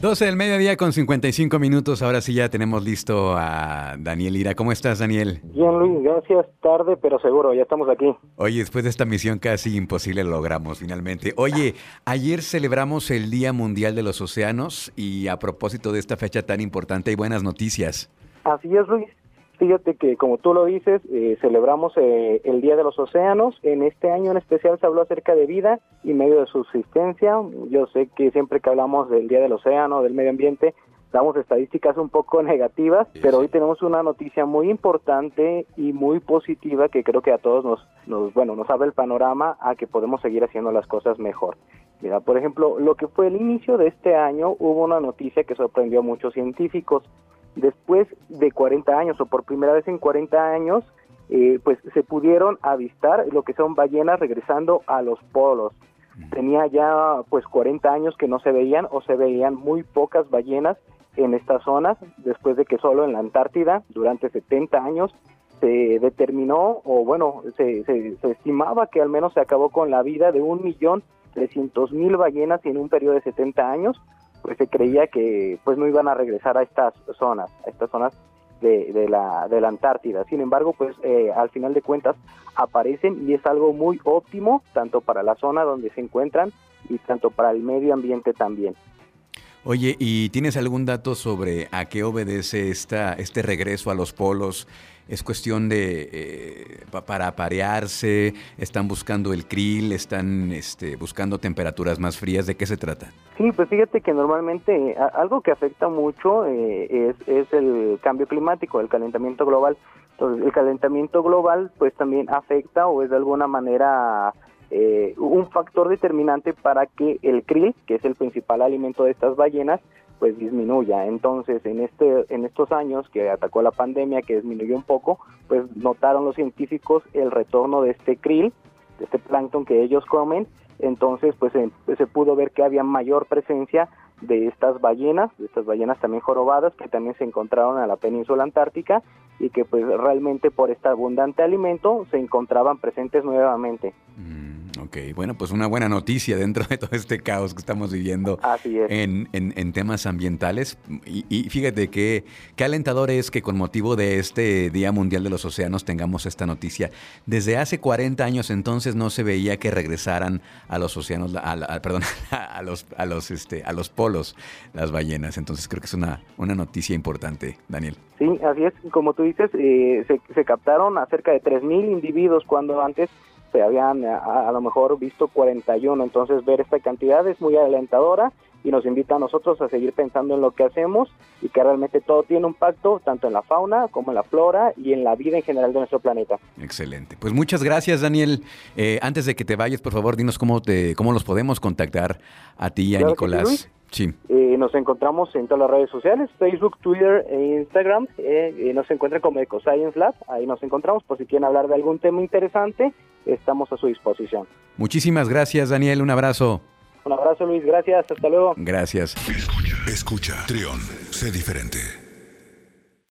12 del mediodía con 55 minutos. Ahora sí ya tenemos listo a Daniel Ira. ¿Cómo estás, Daniel? Bien, Luis, gracias. Tarde, pero seguro, ya estamos aquí. Oye, después de esta misión casi imposible lo logramos finalmente. Oye, ayer celebramos el Día Mundial de los Océanos y a propósito de esta fecha tan importante hay buenas noticias. Así es, Luis. Fíjate que, como tú lo dices, eh, celebramos eh, el Día de los Océanos. En este año en especial se habló acerca de vida y medio de subsistencia. Yo sé que siempre que hablamos del Día del Océano, del medio ambiente, damos estadísticas un poco negativas, pero hoy tenemos una noticia muy importante y muy positiva que creo que a todos nos, nos, bueno, nos abre el panorama a que podemos seguir haciendo las cosas mejor. Mira, por ejemplo, lo que fue el inicio de este año, hubo una noticia que sorprendió a muchos científicos después de 40 años o por primera vez en 40 años, eh, pues se pudieron avistar lo que son ballenas regresando a los polos. Tenía ya pues 40 años que no se veían o se veían muy pocas ballenas en estas zonas, después de que solo en la Antártida durante 70 años se determinó o bueno, se, se, se estimaba que al menos se acabó con la vida de un millón trescientos mil ballenas en un periodo de 70 años pues se creía que pues no iban a regresar a estas zonas, a estas zonas de, de la, de la Antártida. Sin embargo, pues eh, al final de cuentas aparecen y es algo muy óptimo, tanto para la zona donde se encuentran y tanto para el medio ambiente también. Oye, ¿y tienes algún dato sobre a qué obedece esta, este regreso a los polos? ¿Es cuestión de eh, para aparearse? ¿Están buscando el krill? ¿Están este, buscando temperaturas más frías? ¿De qué se trata? Sí, pues fíjate que normalmente algo que afecta mucho eh, es, es el cambio climático, el calentamiento global. Entonces, el calentamiento global pues también afecta o es de alguna manera eh, un factor determinante para que el krill, que es el principal alimento de estas ballenas, pues disminuya. Entonces, en este en estos años que atacó la pandemia, que disminuyó un poco, pues notaron los científicos el retorno de este krill, de este plancton que ellos comen. Entonces, pues se, se pudo ver que había mayor presencia de estas ballenas, de estas ballenas también jorobadas que también se encontraron en la península antártica y que pues realmente por este abundante alimento se encontraban presentes nuevamente. Mm. Ok, bueno, pues una buena noticia dentro de todo este caos que estamos viviendo En, en, temas ambientales. Y, fíjate que qué alentador es que con motivo de este Día Mundial de los Océanos tengamos esta noticia. Desde hace 40 años entonces no se veía que regresaran a los océanos, a, perdón, a los, a los, este, a los polos las ballenas. Entonces creo que es una, una noticia importante, Daniel. Sí, así es. Como tú dices, eh, se, se captaron a cerca de 3.000 individuos cuando antes se habían a, lo mejor visto 41, entonces ver esta cantidad es muy alentadora y nos invita a nosotros a seguir pensando en lo que hacemos y que realmente todo tiene un pacto tanto en la fauna como en la flora y en la vida en general de nuestro planeta. Excelente. Pues muchas gracias, Daniel. Eh, antes de que te vayas, por favor, dinos cómo te cómo los podemos contactar a ti y a Nicolás. Sí. Eh, nos encontramos en todas las redes sociales, Facebook, Twitter e Instagram. Eh, nos encuentran como EcoScience Lab. Ahí nos encontramos por si quieren hablar de algún tema interesante. Estamos a su disposición. Muchísimas gracias, Daniel. Un abrazo. Un abrazo, Luis. Gracias. Hasta luego. Gracias. Escucha, escucha. Trión, sé diferente.